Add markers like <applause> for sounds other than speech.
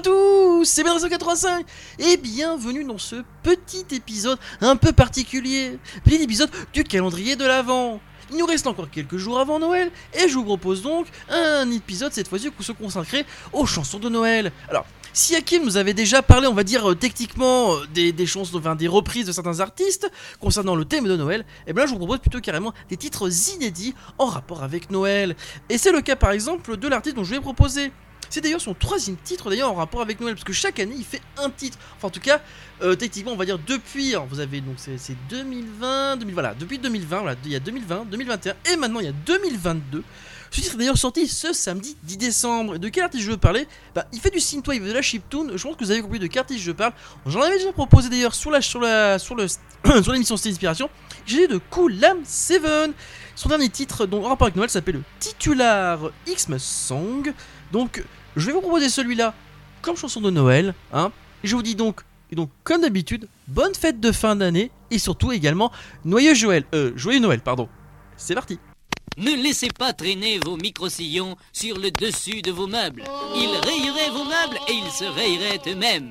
tous, c'est Benzo 85 et bienvenue dans ce petit épisode un peu particulier, petit épisode du calendrier de l'Avent. Il nous reste encore quelques jours avant Noël et je vous propose donc un épisode cette fois-ci pour se consacrer aux chansons de Noël. Alors, si Hakim nous avait déjà parlé, on va dire euh, techniquement, euh, des, des chansons, des reprises de certains artistes concernant le thème de Noël, et bien là je vous propose plutôt carrément des titres inédits en rapport avec Noël. Et c'est le cas par exemple de l'artiste dont je vais proposer. C'est d'ailleurs son troisième titre d'ailleurs en rapport avec Noël, parce que chaque année il fait un titre. Enfin en tout cas, euh, techniquement on va dire depuis, alors, vous avez donc c'est c'est 2020, 2000, voilà, depuis 2020, voilà, il y a 2020, 2021 et maintenant il y a 2022. Ce titre est d'ailleurs sorti ce samedi 10 décembre. Et de quel artiste je veux parler? Bah il fait du synthwave de la chiptune, je pense que vous avez compris de quel artiste je parle. J'en avais déjà proposé d'ailleurs sur la sur la sur le <clears throat> sur l'émission Style Inspiration. J'ai de Cool 7. Son dernier titre dont en rapport avec Noël s'appelle le Titular Xmas Song. Donc, je vais vous proposer celui-là comme chanson de Noël. Hein. Et je vous dis donc, et donc comme d'habitude, bonne fête de fin d'année et surtout également noyeux Joël, euh, joyeux Noël, pardon. C'est parti. Ne laissez pas traîner vos micro-sillons sur le dessus de vos meubles. Ils rayeraient vos meubles et ils se rayeraient eux-mêmes.